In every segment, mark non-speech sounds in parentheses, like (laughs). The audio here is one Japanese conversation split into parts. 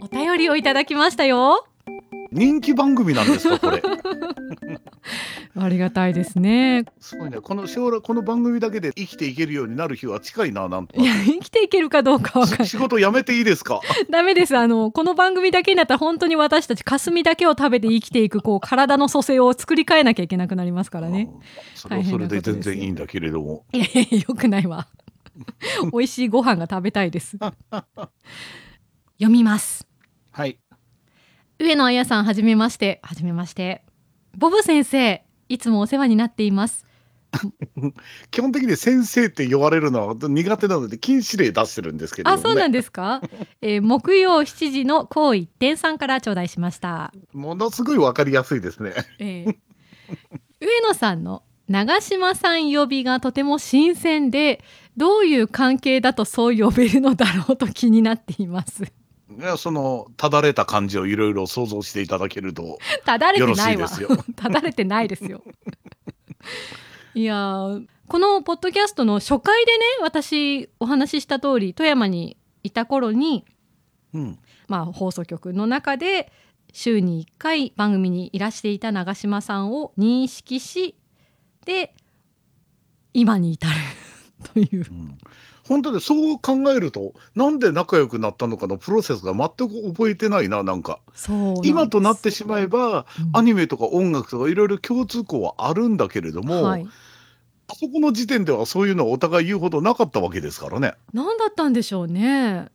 お便りをいただきましたよ。人気番組なんですかこれ (laughs) ありがたいですね。すごいね。この将来この番組だけで生きていけるようになる日は近いななんといや生きていけるかどうかわかんない。(laughs) 仕事辞めていいですか？(laughs) ダメです。あのこの番組だけになったら本当に私たち霞だけを食べて生きていくこう体の組成を作り変えなきゃいけなくなりますからね。あそれはそれで全然いいんだけれども。いやいやよくないわ。(laughs) 美味しいご飯が食べたいです。読みます。はい。上野彩さんはじめまして。はじめまして。ボブ先生いつもお世話になっています。(laughs) 基本的に先生って言われるのは苦手なので禁止令出してるんですけれども、ね、あそうなんですか、(laughs) えー木曜7時の高一点さんから頂戴しました。ものすごいわかりやすいですね。えー。上野さんの長嶋さん呼びがとても新鮮でどういう関係だとそう呼べるのだろうと気になっています。いやそのただれた感じをいろいろ想像していただけるとただれてないわ。(laughs) ただれてないですよ。(laughs) いやーこのポッドキャストの初回でね私お話しした通り富山にいた頃に、うんまあ、放送局の中で週に1回番組にいらしていた長嶋さんを認識しで今に至るという。うん。本当でそう考えるとなんで仲良くなったのかのプロセスが全く覚えてないななんか。今となってしまえばうん。アニメとか音楽とかいろいろ共通項はあるんだけれども、はい、あそこの時点ではそういうのはお互い言うほどなかったわけですからね。何だったんでしょうね。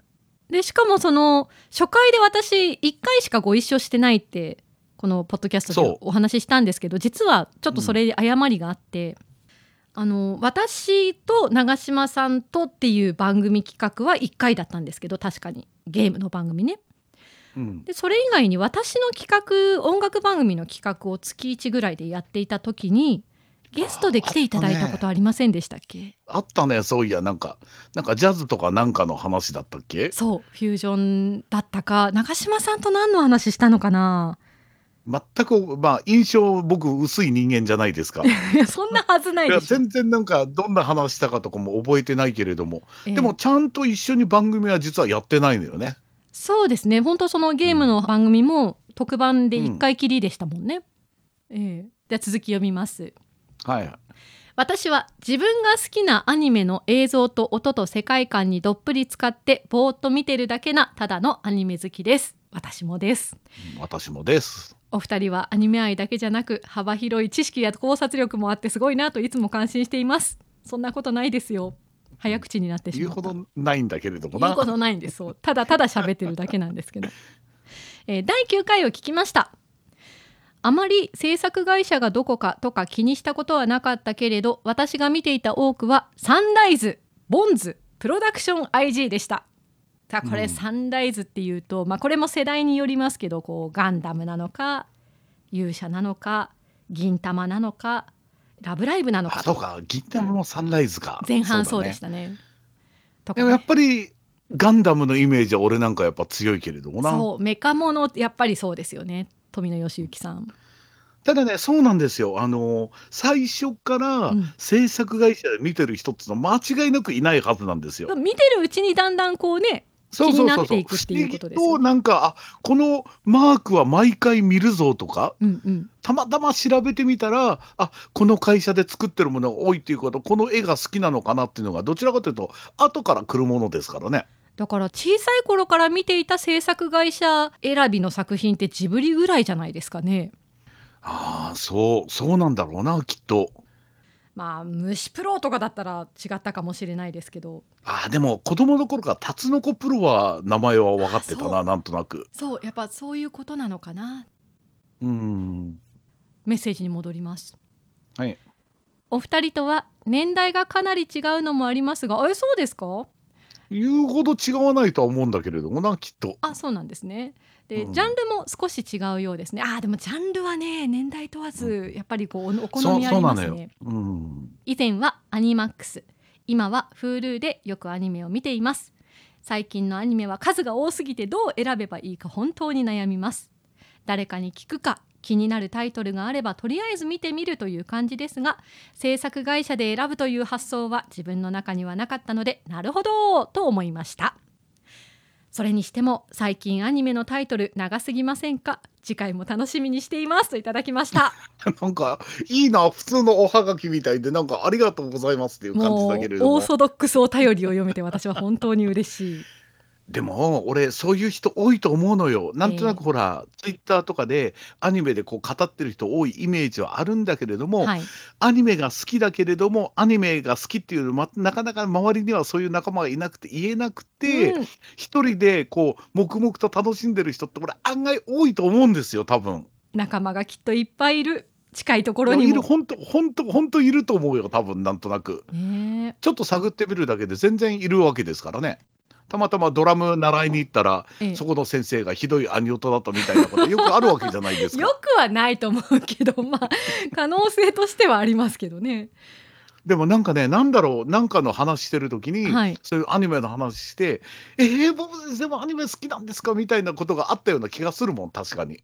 でしかもその初回で私1回しかご一緒してないってこのポッドキャストでお話ししたんですけど実はちょっとそれ誤りがあって、あの私と長嶋さんとっていう番組企画は1回だったんですけど確かに。ゲームの番組ね。うん、でそれ以外に私の企画音楽番組の企画を月1ぐらいでやっていた時にゲストで来ていただいたことありませんでしたっけ？あったねそういやなんかなんかジャズとかなんかの話だったっけ？そうフュージョンだったか。長嶋さんと何の話したのかな？全くまあ印象僕薄い人間じゃないですか。いやそんなはずないでしょ、全然なんかどんな話したかとかも覚えてないけれども、ええ。でもちゃんと一緒に番組は実はやってないのよね。そうですね。本当そのゲームの番組も特番で1回きりでしたもんね、ええ。じゃあ続き読みます。はい。私は自分が好きなアニメの映像と音と世界観にどっぷり使ってぼーっと見てるだけなただのアニメ好きです。私もです。私もです。お二人はアニメ愛だけじゃなく幅広い知識や考察力もあってすごいなといつも感心しています。そんなことないですよ。早口になってしまうほどないんだけれどもな。言うことないんです。そう。ただただ喋ってるだけなんですけど、えー第9回を聞きました。あまり制作会社がどこかとか気にしたことはなかったけれど私が見ていた多くはサンライズボンズプロダクション IG でしたさあこれ、うん。サンライズっていうと、まあ、これも世代によりますけどこうガンダムなのか勇者なのか銀玉なのかラブライブなのか。とあそうか。銀玉のサンライズか。前半そうでしだたね。ね。でもやっぱりガンダムのイメージは俺なんかやっぱ強いけれどもな。そうメカモノやっぱりそうですよね。富野義行さん。ただねそうなんですよ。あの最初からうん。制作会社で見てる人ってのは間違いなくいないはずなんですよ。見てるうちにだんだんこうねそうそうそうそう不思議となんかあこのマークは毎回見るぞとかうんうんたまたま調べてみたらあこの会社で作ってるものが多いっていうことこの絵が好きなのかなっていうのがどちらかというと後から来るものですからね。だから小さい頃から見ていた制作会社選びの作品ってジブリぐらいじゃないですかねああそうそうなんだろうなきっと。まあ虫プロとかだったら違ったかもしれないですけど。ああでも子供の頃からタツノコプロは名前は分かってたななんとなく。そうやっぱそういうことなのかな。うん。メッセージに戻ります。はい。お二人とは年代がかなり違うのもありますがえそうですか？言うほど違わないとは思うんだけれどもなきっと。あそうなんですね。で、うん。ジャンルも少し違うようですね。あでもジャンルはね年代問わずやっぱりこうお好みありますね。うん。以前はアニマックス。今は Hulu でよくアニメを見ています。最近のアニメは数が多すぎてどう選べばいいか本当に悩みます。誰かに聞くか気になるタイトルがあればとりあえず見てみるという感じですが制作会社で選ぶという発想は自分の中にはなかったのでなるほどと思いました。それにしても最近アニメのタイトル長すぎませんか？次回も楽しみにしています。といただきました。(laughs) なんかいいな普通のおはがきみたいでなんかありがとうございますっていう感じだけれども。オーソドックスお便りを読めて私は本当に嬉しいでも俺そういう人多いと思うのよ。なんとなくほら、ツイッターとかでアニメでこう語ってる人多いイメージはあるんだけれども、はい。アニメが好きだけれどもアニメが好きっていうのまなかなか周りにはそういう仲間がいなくて言えなくて、うん。一人でこう黙々と楽しんでる人って俺案外多いと思うんですよ多分。仲間がきっといっぱいいる。近いところにも。いる本当本当本当いると思うよ多分なんとなく。ねえ。ちょっと探ってみるだけで全然いるわけですからね。たまたまドラム習いに行ったら、ええそこの先生がひどい兄音だったみたいなことよくあるわけじゃないですか。(laughs) よくはないと思うけどまあ可能性としてはありますけどねでもなんかねなんだろうなんかの話してる時に、はいそういうアニメの話して「えー、ボブ先生もアニメ好きなんですか?」みたいなことがあったような気がするもん確かに。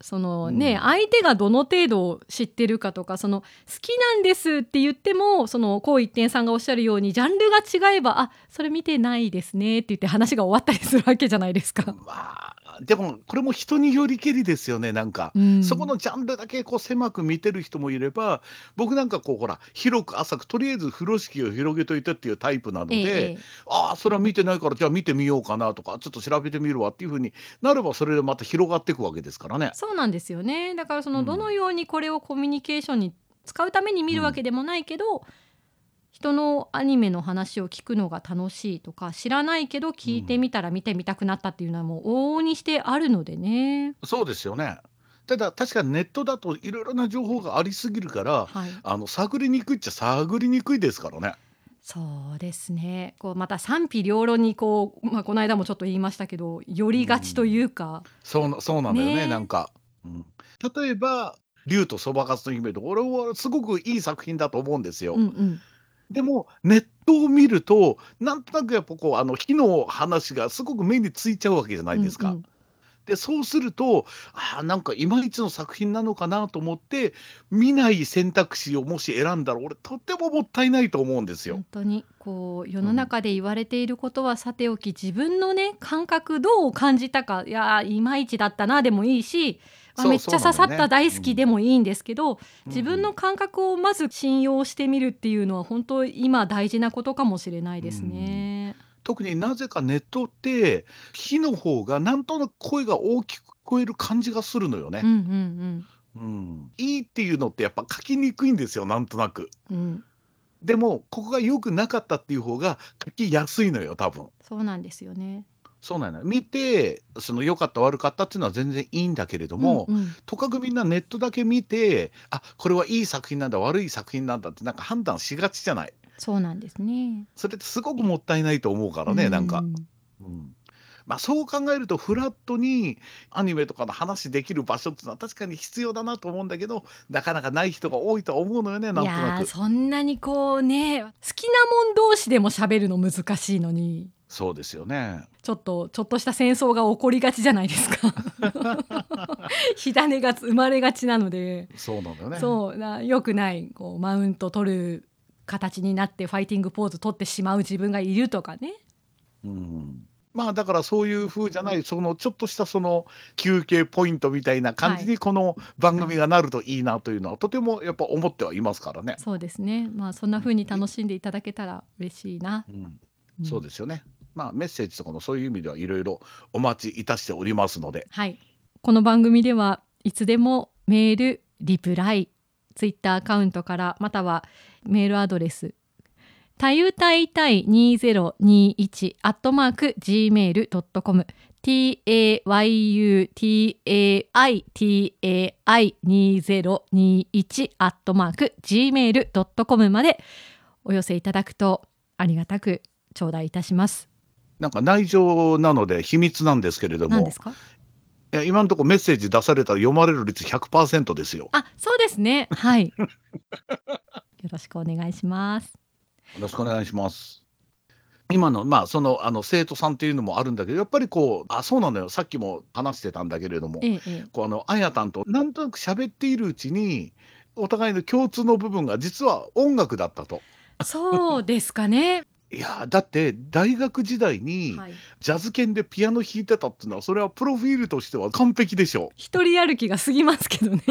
そのね、うん相手がどの程度知ってるかとかその好きなんですって言ってもそのこう一点さんがおっしゃるようにジャンルが違えばあそれ見てないですねって言って話が終わったりするわけじゃないですか。まあでもこれも人によりけりですよねなんか。うんそこのジャンルだけこう狭く見てる人もいれば僕なんかこうほら広く浅くとりあえず風呂敷を広げといてっていうタイプなので、ええええああそれは見てないからじゃあ見てみようかなとかちょっと調べてみるわっていうふうになればそれでまた広がっていくわけですからね。そうなんですよねだからそのうんどのようにこれをコミュニケーションに使うために見るわけでもないけど、人のアニメの話を聞くのが楽しいとか知らないけど聞いてみたら見てみたくなったっていうのはもう往々にしてあるのでね。そうですよね。ただ確かにネットだといろいろな情報がありすぎるからはい、あの探りにくいっちゃ探りにくいですからね。そうですね。こうまた賛否両論にこう、まあ、この間もちょっと言いましたけど寄りがちというか、そうなそうなんだよねね。えなんか、うん、例えば「竜とそばかすの姫」とか俺はすごくいい作品だと思うんですよ。うんうん、でもネットを見るとなんとなくやっぱこうあの火の話がすごく目についちゃうわけじゃないですか。うんうんでそうするとあーなんかいまいちの作品なのかなと思って見ない選択肢をもし選んだら俺とってももったいないと思うんですよ本。当にこう世の中で言われていることはさておき自分のね感覚どう感じたかいやーいまいちだったなでもいいしあめっちゃ刺さった大好きでもいいんですけど、自分のうん感覚をまず信用してみるっていうのは本当今大事なことかもしれないですね。特になぜかネットって火の方がなんとなく声が大きく聞こえる感じがするのよね。うんうんうん、いいっていうのってやっぱ書きにくいんですよなんとなく。うんうん、でもここが良くなかったっていう方が書きやすいのよ多分。そうなんですよね。そうなのよ見てその良かった悪かったっていうのは全然いいんだけれども、うんうん。とかくみんなネットだけ見てあこれはいい作品なんだ悪い作品なんだってなんか判断しがちじゃない。そうなんですね。それってすごくもったいないと思うからね、なんか。う、うん。まあ、そう考えるとフラットにアニメとかの話できる場所っていうのは確かに必要だなと思うんだけどなかなかない人が多いとは思うのよねなんいとなく。そんなにこうね好きなもん同士でも喋るの難しいのにそうですよね。ちょっとちょっとした戦争が起こりがちじゃないですか。(laughs) 火種が生まれがちなので、そうなんだよね。そうなよくないこうマウント取る形になってファイティングポーズ取ってしまう自分がいるとかね。うん。まあだからそういう風じゃないそのちょっとしたその休憩ポイントみたいな感じにこの番組がなるといいなというのはとてもやっぱ思ってはいますからね。そうですね。まあそんな風に楽しんでいただけたら嬉しいな、うん。そうですよね。まあメッセージとかもそういう意味ではいろいろお待ちいたしておりますので、はい、この番組ではいつでもメールリプライツイッターアカウントからまたはメールアドレスたゆたいたい2021アットマーク gmail.com tayutaitai2021 アットマーク gmail.com までお寄せいただくとありがたく頂戴いたします。なんか内情なので秘密なんですけれども何ですか？いや今のところメッセージ出されたら読まれる率100%ですよ。あ、そうですね。はい。(laughs) よろしくお願いします。よろしくお願いします。今の、まあ、その、あの、生徒さんっていうのもあるんだけど、やっぱりこう、あ、そうなのよ、さっきも話してたんだけれども、ええええ。こう、あの、あやたんとなんとなく喋っているうちに、お互いの共通の部分が実は音楽だったと。そうですかね。いや、だって大学時代にはい。ジャズ犬でピアノ弾いてたっていうのは、それはプロフィールとしては完璧でしょ。一人歩きが過ぎますけどね。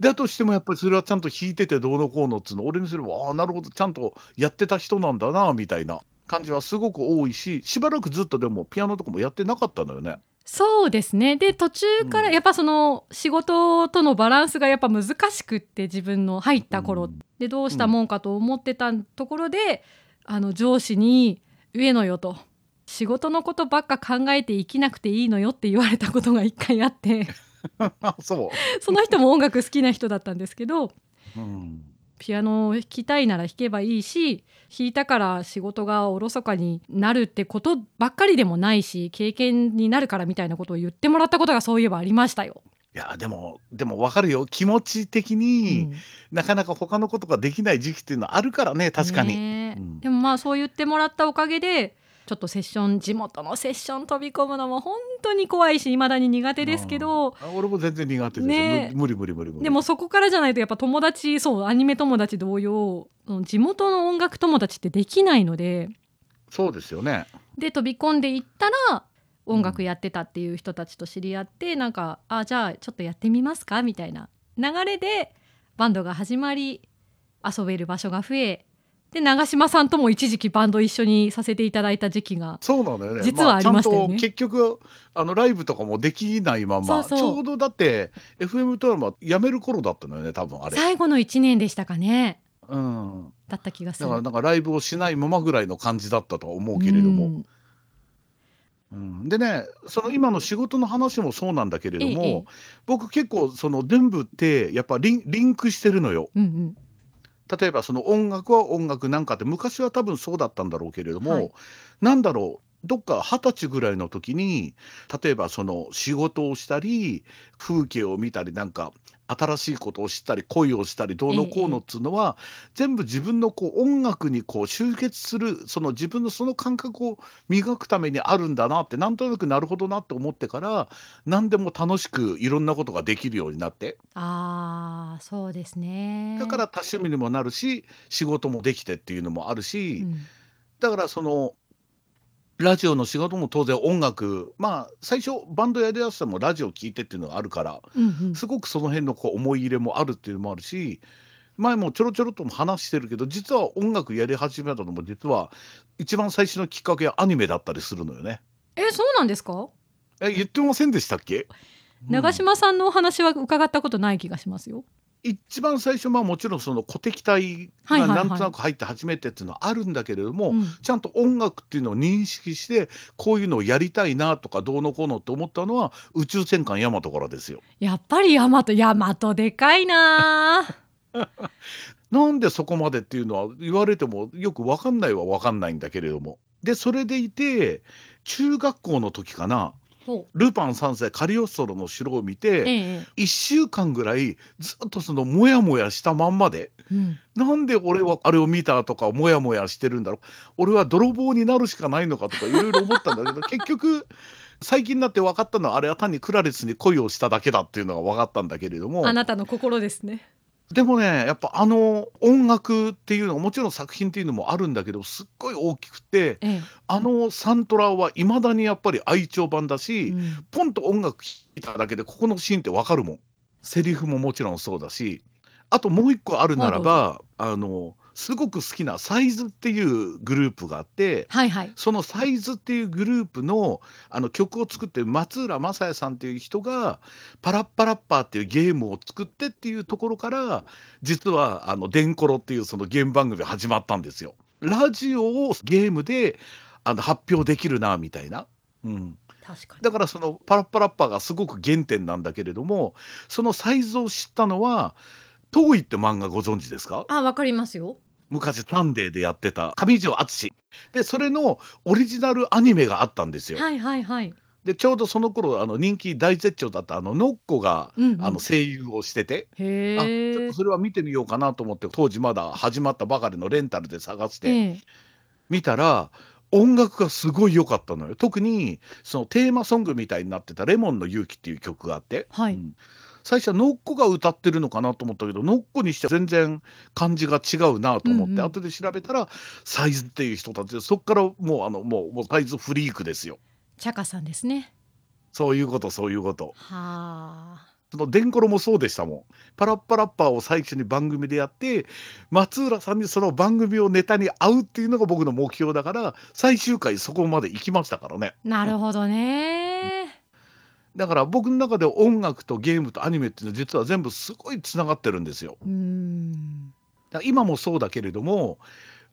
だとしてもやっぱりそれはちゃんと弾いててどうのこうのっつうの、俺にすれば、ああ、なるほど、ちゃんとやってた人なんだなみたいな感じはすごく多いし、しばらくずっとでもピアノとかもやってなかったのよね。そうですね。で、途中かうん。らやっぱその仕事とのバランスがやっぱ難しくって、自分の入っうた頃。ん。で、どうしたうん。もんかと思ってたところで、あの上司に「上野よ」と「仕事のことばっか考えて生きなくていいのよ」って言われたことが一回あって (laughs) あ、そその人も音楽好きな人だったんですけどう。うん。ピアノを弾きたいなら弾けばいいし弾いたから仕事がおろそかになるってことばっかりでもないし経験になるからみたいなことを言ってもらったことがそういえばありましたよ。いや、でもでも分かるよ。気持ち的うに、ん。なかなか他のことができない時期っていうのはあるからね、確かに。ねえ。うん。でもまあそう言ってもらったおかげでちょっとセッション地元のセッション飛び込むのも本当に怖いし未だに苦手ですけど俺も全然苦手ですよ。ねむ無理無理無理無理。でもそこからじゃないとやっぱ友達そうアニメ友達同様地元の音楽友達ってできないのでそうですよね。で飛び込んでいったら音楽うん。やってたっていう人たちと知り合ってなんかあじゃあちょっとやってみますか？みたいな流れでバンドが始まり遊べる場所が増えで長嶋さんとも一時期バンド一緒にさせていただいた時期がそうなのよね。実はありまあちゃんとましたよね。結局あのライブとかもできないまま、ちょそううどだって FM ドラマやめる頃だったのよね、多分あれ。最後の1年でしたかねうん。だった気がする。だからなんかライブをしないままぐらいの感じだったとは思ううけれども。んうん、でね、その今の仕事の話もそうなんだけれどえええ僕結構その全部ってやっぱリンリンクしてるのよ。うんうん例えばその音楽は音楽なんかって昔は多分そうだったんだろうけれども、はい。なんだろうどっか二十歳ぐらいの時に例えばその仕事をしたり風景を見たりなんか新しいことを知ったり恋をしたりどうのこうのっつうのは、全部自分のこう音楽にこう集結するその自分のその感覚を磨くためにあるんだなってなんとなくなるほどなって思ってから何でも楽しくいろんなことができるようになって。ああそうですね。だから多趣味にもなるし仕事もできてっていうのもあるうし、ん。だからそのラジオの仕事も当然音楽まあ最初バンドやりだしたのもラジオ聴いてっていうのがあるからうんうんすごくその辺のこう思い入れもあるっていうのもあるし前もちょろちょろっとも話してるけど実は音楽やり始めたのも実は一番最初のきっかけはアニメだったりするのよね。えそうなんですか？え言ってませんでしたっけ、うん長嶋さんのお話は伺ったことない気がしますよ。一番最初まあもちろんその鼓笛隊がなんとなく入って初めてっていうのはあるんだけれども、うんちゃんと音楽っていうのを認識してこういうのをやりたいなとかどうのこうのって思ったのは宇宙戦艦ヤマトからですよ。やっぱりヤマトヤマトでかいなー。(laughs) なんでそこまでっていうのは言われてもよく分かんないは分かんないんだけれども。でそれでいて中学校の時かなルパン三世カリオストロの城を見えてえ1週間ぐらいずっとそのモヤモヤしたまんまでうん、なんで俺はあれを見たとかモヤモヤしてるんだろう。俺は泥棒になるしかないのかとかいろいろ思ったんだけど結局最近になって分かったのはあれは単にクラレスに恋をしただけだっていうのが分かったんだけれどもあなたの心ですね。(laughs) でもねやっぱあの音楽っていうのはもちろん作品っていうのもあるんだけどすっごい大きくてえあのサントラはいまだにやっぱり愛聴版だえし、うん。ポンと音楽聴いただけでここのシーンって分かるもん。セリフももちろんそうだし。あともう一個あるならばあのすごく好きなサイズっていうグループがあってはいはい。そのサイズっていうグループのあの曲を作ってる松浦正也さんっていう人がパラッパラッパーっていうゲームを作ってっていうところから実はあのデンコロっていうそのゲーム番組が始まったんですよ。ラジオをゲームであの発表できるなみたいな。うん、確かに。だからそのパラッパラッパーがすごく原点なんだけれどもそのサイズを知ったのは「遠い」って漫画ご存知ですか？あわかりますよ。昔サンデーでやってた上条淳でそれのオリジナルアニメがあったんですよ。はいはいはい。でちょうどその頃あの人気大絶頂だったあのノッコが、うんうんあの声優をしてて、へあちょっえと。それは見てみようかなと思って当時まだ始まったばかりのレンタルで探して、ええ見たら音楽がすごい良かったのよ。特にそのテーマソングみたいになってた「レモンの勇気」っていう曲があって、はいうん最初はノッコが歌ってるのかなと思ったけどノッコにしては全然感じが違うなと思って、うんうん後で調べたらサイズっていう人たちでそっからもうあのもうもうサイズフリークですよ。チャカさんですねそういうことそういうこと。はあそのデンコロもそうでしたもん。パラッパラッパーを最初に番組でやって、松浦さんにその番組をネタに会うっていうのが僕の目標だから、最終回そこまで行きましたからね。なるほどねだから僕の中で音楽とゲームとアニメっていうのは実は全部すごいつながってるんですよ。うーん今もそうだけれども、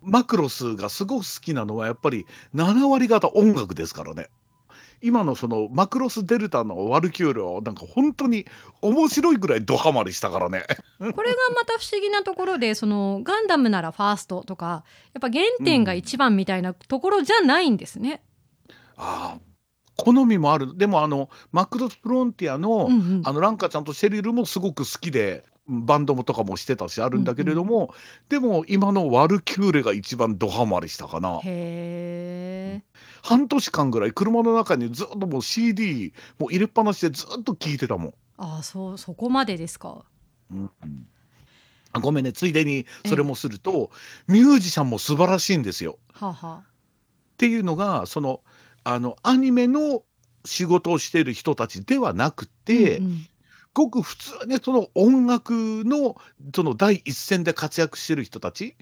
マクロスがすごく好きなのはやっぱり7割方音楽ですからね。今のそのマクロスデルタのワルキューレはなんか本当に面白いぐらいドハマりしたからね。これがまた不思議なところでそのガンダムならファーストとかやっぱ原点が一番みたいなところじゃないんですね。ああ、好みもある。でもあのマクロスフロンティアの、あのランカちゃんとシェリルもすごく好きで、バンドもとかもしてたしあるんだけれども、でも今のワルキューレが一番ドハマりしたかな。へえ。半年間ぐらい車の中にずっともう CD もう入れっぱなしでずっと聴いてたもん。ああそうそこまでですか？うんあごめんね、ついでにそれもすると、ミュージシャンも素晴らしいんですよ。はあ、はっていうのが、その、あの、アニメの仕事をしている人たちではなくあ、て、うんうんごく普通にその音楽のその第一線で活躍してる人たち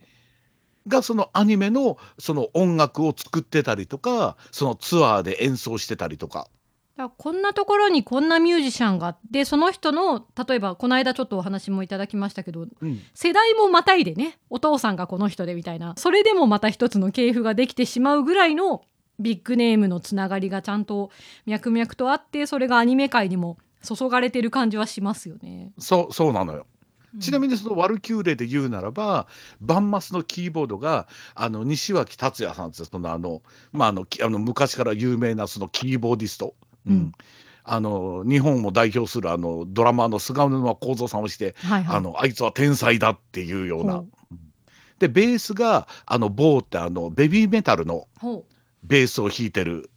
がそのアニメのその音楽を作ってたりとかそのツアーで演奏してたりとか。だこんなところにこんなミュージシャンがあってその人の例えばこの間ちょっとお話もいただきましたけどうん。世代もまたいでねお父さんがこの人でみたいなそれでもまた一つの系譜ができてしまうぐらいのビッグネームのつながりがちゃんと脈々とあってそれがアニメ界にも注がれてる感じはしますよね。そうそうなのよ。ちなみに、にそのワルキューレで言うならばバンマスのキーボードがあの西脇達也さんってそのあの,、まあ、あのきあの昔から有名なそのキーボーディスト、うん。あの日本を代表するあのドラマーの菅沼幸三さんをしてはいはい、あのあいつは天才だっていうような。ほ。でベースがあのボーってあのベビーメタルのほベースを弾いてる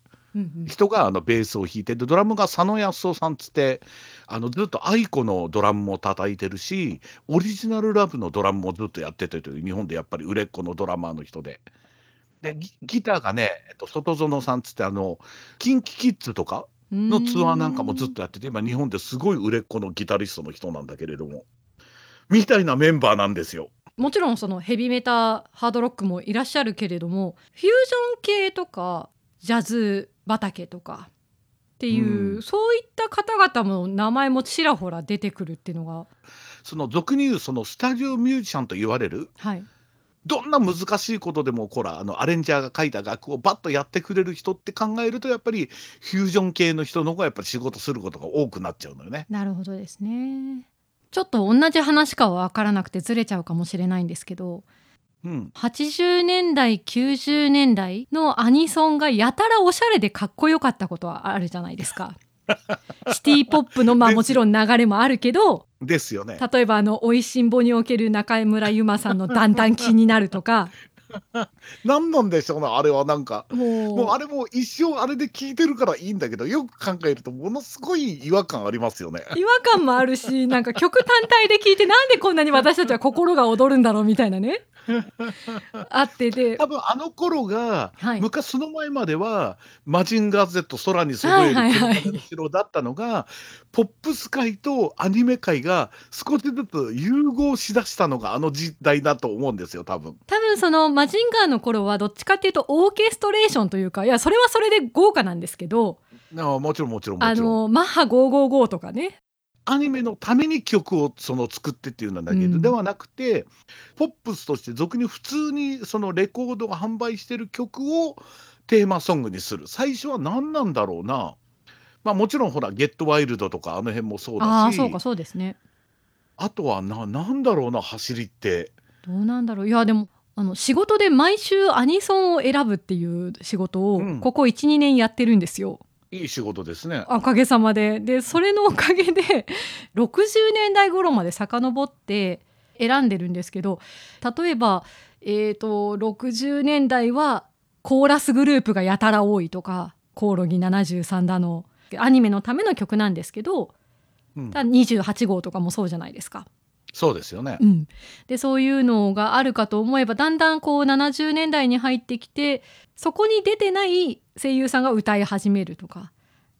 人があのベースを弾いてでドラムが佐野康夫さんつってあのずっと愛子のドラムも叩いてるしオリジナルラブのドラムもずっとやっててという日本でやっぱり売れっ子のドラマーの人で。でギギターがね、えっと、外園さんつってあのキンキキッズとかのツアーなんかもずっとやってて今日本ですごい売れっ子のギタリストの人なんだけれどもみたいなメンバーなんですよ。もちろんそのヘビメタハードロックもいらっしゃるけれどもフュージョン系とかジャズ畑とかっていう、うん。そういった方々も名前もちらほら出てくるっていうのが。その俗に言うそのスタジオミュージシャンと言われるはい。どんな難しいことでもほらあのアレンジャーが書いた楽をバッとやってくれる人って考えるとやっぱりフュージョン系の人の方がやっぱり仕事することが多くなっちゃうのよね。なるほどですねちょっと同じ話かは分からなくてずれちゃうかもしれないんですけどうん、80年代90年代のアニソンがやたらおしゃれでかっこよかったことはあるじゃないですか。(laughs) シティポップのまあもちろん流れもあるけどですよね。例えばあの「おいしんぼ」における中村ゆまさんの「だんだん気になる」とか (laughs) 何なんでしょうねあれはなんか。もうあれも一生あれで聞いてるからいいんだけどよく考えるとものすごい違和感ありますよね。(laughs) 違和感もあるしなんか曲単体で聴いてなんでこんなに私たちは心が躍るんだろうみたいなね (laughs) あってで多分あの頃が、はい昔その前まではマジンガー Z 空にそえるはいはいはい車の後ろだったのが、ポップス界とアニメ界が少しずつ融合しだしたのがあの時代だと思うんですよ多分。多分そのマジンガーの頃はどっちかっていうとオーケストレーションというかいやそれはそれで豪華なんですけどああもちろんもちろんもあちろん。のマッハ555とかねアニメのために曲をその作ってっていうんだけど、うん。ではなくてポップスとして俗に普通にそのレコードが販売してる曲をテーマソングにする。最初は何なんだろうな。まあもちろんほら「ゲットワイルド」とかあの辺もそうだし。ああそうかそうですね。あとはななんだろうな走りって。どうなんだろう。いやでもあの仕事で毎週アニソンを選ぶっていう仕事をうん。ここ12年やってるんですよ、いい仕事ですね。おかげさまででそれのおかげで60年代頃まで遡って選んでるんですけど例えば、えーと、60年代はコーラスグループがやたら多いとかコオロギ73だのアニメのための曲なんですけど、うん、28号とかもそうじゃないですか。そうですよね、うん、でそういうのがあるかと思えばだんだんこう70年代に入ってきてそこに出てない声優さんが歌い始めるとか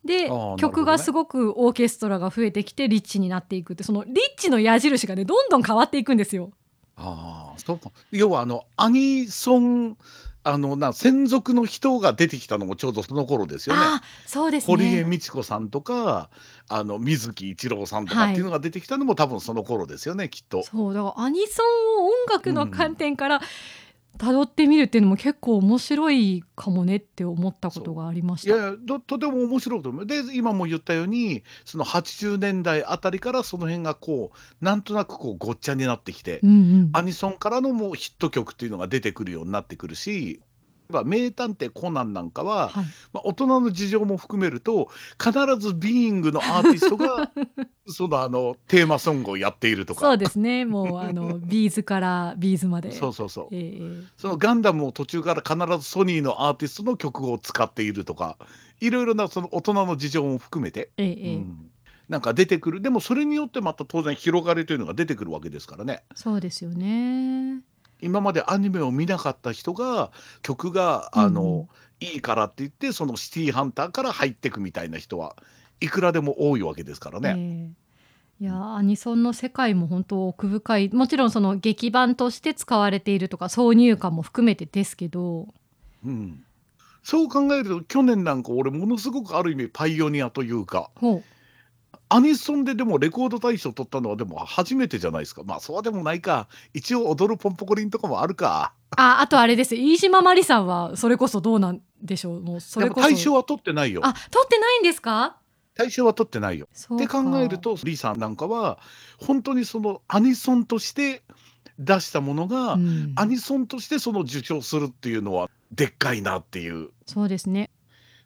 で、ね、曲がすごくオーケストラが増えてきてリッチになっていくってそのリッチの矢印がねどんどん変わっていくんですよ。あそう要はあのアニソンあのな専属の人が出てきたのもちょうどその頃ですよね。そうですね堀江美智子さんとかあの水木一郎さんとかっていうのが出てきたのも、はい、多分その頃ですよねきっと。そうだからアニソンを音楽の観点から、辿ってみるっていうのも結構面白いかもねって思ったことがありました。いやととても面白いと思う。で今も言ったようにその80年代あたりからその辺がこうなんとなくこうごっちゃになってきて、うんうん、アニソンからのもうヒット曲っていうのが出てくるようになってくるしば名探偵コナンなんかは、はい、まあ、大人の事情も含めると必ずビーイングのアーティストが (laughs) そのあのテーマソングをやっているとか。そうですね。もうあの (laughs) ビーズからビーズまで。そうそうそう、えー、そのガンダムを途中から必ずソニーのアーティストの曲を使っているとかいろいろなその大人の事情も含めて、えー、うん、なんか出てくる。でもそれによってまた当然広がりというのが出てくるわけですからね。そうですよね今までアニメを見なかった人が曲があの、うん、いいからって言ってそのシティーハンターから入ってくみたいな人はいくらでも多いわけですからね。えーいやアニソンの世界も本当奥深い。もちろんその劇版として使われているとか挿入歌も含めてですけど、うん、そう考えると去年なんか俺ものすごくある意味パイオニアというかアニソンででもレコード大賞取ったのはでも初めてじゃないですか。まあそうでもないか。一応踊るポンポコリンとかもあるか。あ、あとあれです。飯島まりさんはそれこそどうなんでしょう。もうそれこそ。大賞は取ってないよ。あ、取ってないんですか？大賞は取ってないよ。って考えるとリーさんなんかは本当にそのアニソンとして出したものが、うん、アニソンとしてその受賞するっていうのはでっかいなっていう。そうですね。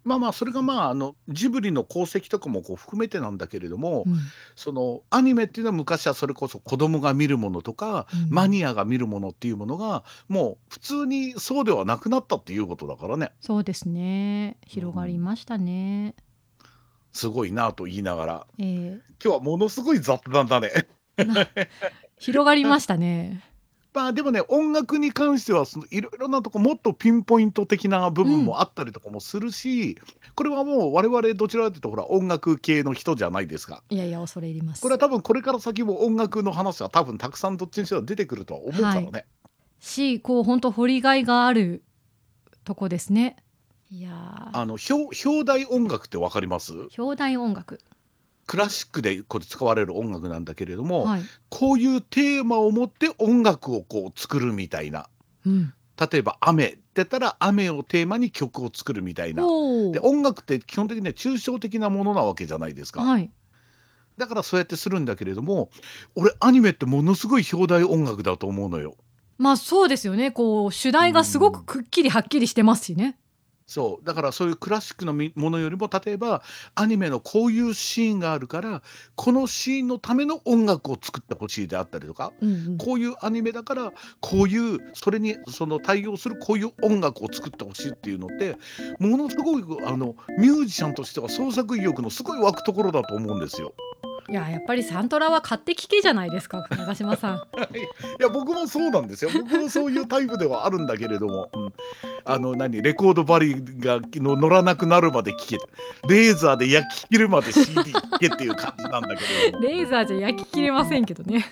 まあまあそれがまああのジブリの功績とかもこう含めてなんだけれども、うん、そのアニメっていうのは昔はそれこそ子供が見るものとか、うん、マニアが見るものっていうものがもう普通にそうではなくなったっていうことだからね。そうですね広がりましたね。うん、すごいなと言いながら、えー、今日はものすごい雑談だね。広がりましたね。まあでもね音楽に関してはそのいろいろなとこもっとピンポイント的な部分もあったりとかもするし、これはもう我々どちらかというとほら音楽系の人じゃないですか。いやいや恐れ入りますこれは多分これから先も音楽の話は多分たくさんどっちにしろ出てくるとは思うからね。はい、しこう本当掘りがいがあるとこですね。いやあの表表題音楽ってわかります？表題音楽クラシックでこう使われる音楽なんだけれども、はい、こういうテーマを持って音楽をこう作るみたいな、うん、例えば「雨」って言ったら雨をテーマに曲を作るみたいな。で音楽って基本的には抽象的なものなわけじゃないですか。はい。だからそうやってするんだけれども俺アニメってものすごい表題音楽だと思うのよ。まあそうですよね。こう主題がすごくくっきりはっきりしてますしね。そうだからそういうクラシックのものよりも例えばアニメのこういうシーンがあるからこのシーンのための音楽を作ってほしいであったりとか、うんうん、こういうアニメだからこういうそれにその対応するこういう音楽を作ってほしいっていうのってものすごいあのミュージシャンとしては創作意欲のすごい湧くところだと思うんですよ。いややっぱりサントラは買って聞けじゃないですか長嶋さん。(laughs) いや僕もそうなんですよ。僕もそういうタイプではあるんだけれども、うん、あの何レコードバリがの乗らなくなるまで聞けレーザーで焼き切るまで CD 聞けっていう感じなんだけど (laughs) レーザーじゃ焼き切れませんけどね